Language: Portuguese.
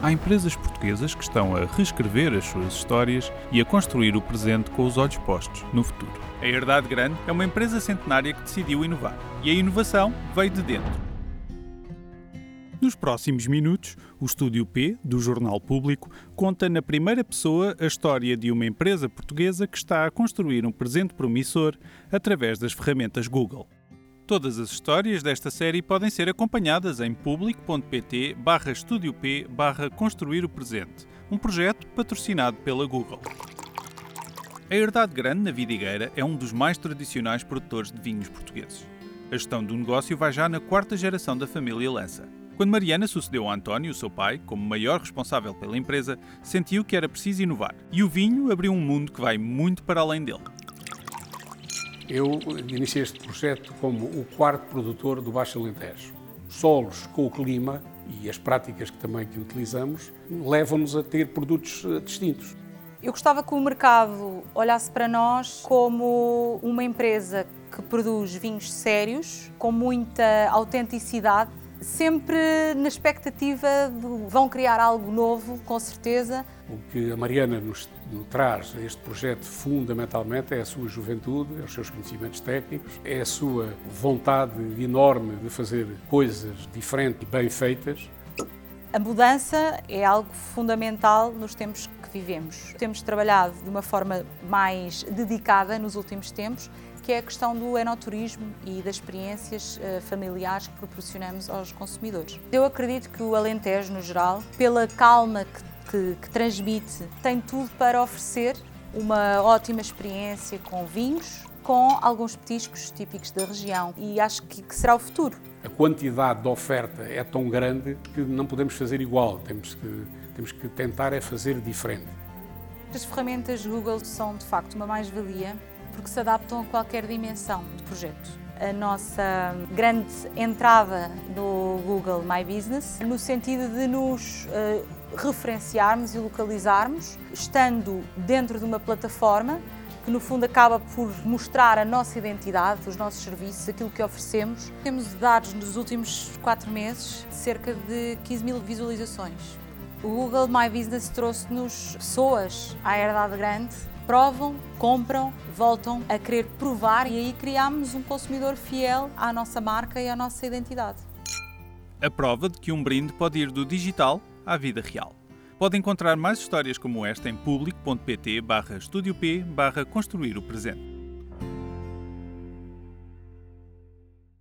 Há empresas portuguesas que estão a reescrever as suas histórias e a construir o presente com os olhos postos no futuro. A Herdade Grande é uma empresa centenária que decidiu inovar. E a inovação veio de dentro. Nos próximos minutos, o Estúdio P, do Jornal Público, conta na primeira pessoa a história de uma empresa portuguesa que está a construir um presente promissor através das ferramentas Google. Todas as histórias desta série podem ser acompanhadas em público.pt barra Estúdio P barra Construir o Presente, um projeto patrocinado pela Google. A Herdade Grande, na Vidigueira, é um dos mais tradicionais produtores de vinhos portugueses. A gestão do negócio vai já na quarta geração da família Lança. Quando Mariana sucedeu a António, seu pai, como maior responsável pela empresa, sentiu que era preciso inovar. E o vinho abriu um mundo que vai muito para além dele. Eu iniciei este projeto como o quarto produtor do Baixo Alentejo. Solos com o clima e as práticas que também que utilizamos levam-nos a ter produtos eh, distintos. Eu gostava que o mercado olhasse para nós como uma empresa que produz vinhos sérios, com muita autenticidade, sempre na expectativa de vão criar algo novo, com certeza. O que a Mariana nos, nos traz a este projeto fundamentalmente é a sua juventude, é os seus conhecimentos técnicos, é a sua vontade enorme de fazer coisas diferentes e bem feitas. A mudança é algo fundamental nos tempos que vivemos. Temos trabalhado de uma forma mais dedicada nos últimos tempos que é a questão do enoturismo e das experiências uh, familiares que proporcionamos aos consumidores. Eu acredito que o Alentejo, no geral, pela calma que, que, que transmite, tem tudo para oferecer uma ótima experiência com vinhos, com alguns petiscos típicos da região e acho que, que, será o futuro. A quantidade de oferta é tão grande que não podemos fazer igual, temos que, temos que tentar é fazer diferente. As ferramentas Google são de facto uma mais-valia porque se adaptam a qualquer dimensão de projeto. A nossa grande entrada no Google My Business, no sentido de nos uh, referenciarmos e localizarmos, estando dentro de uma plataforma que no fundo acaba por mostrar a nossa identidade, os nossos serviços, aquilo que oferecemos. Temos dados nos últimos quatro meses de cerca de 15 mil visualizações. O Google My Business trouxe-nos pessoas à herdade grande provam, compram, voltam a querer provar e aí criamos um consumidor fiel à nossa marca e à nossa identidade. A prova de que um brinde pode ir do digital à vida real. Pode encontrar mais histórias como esta em público.pt barra P barra Construir o Presente.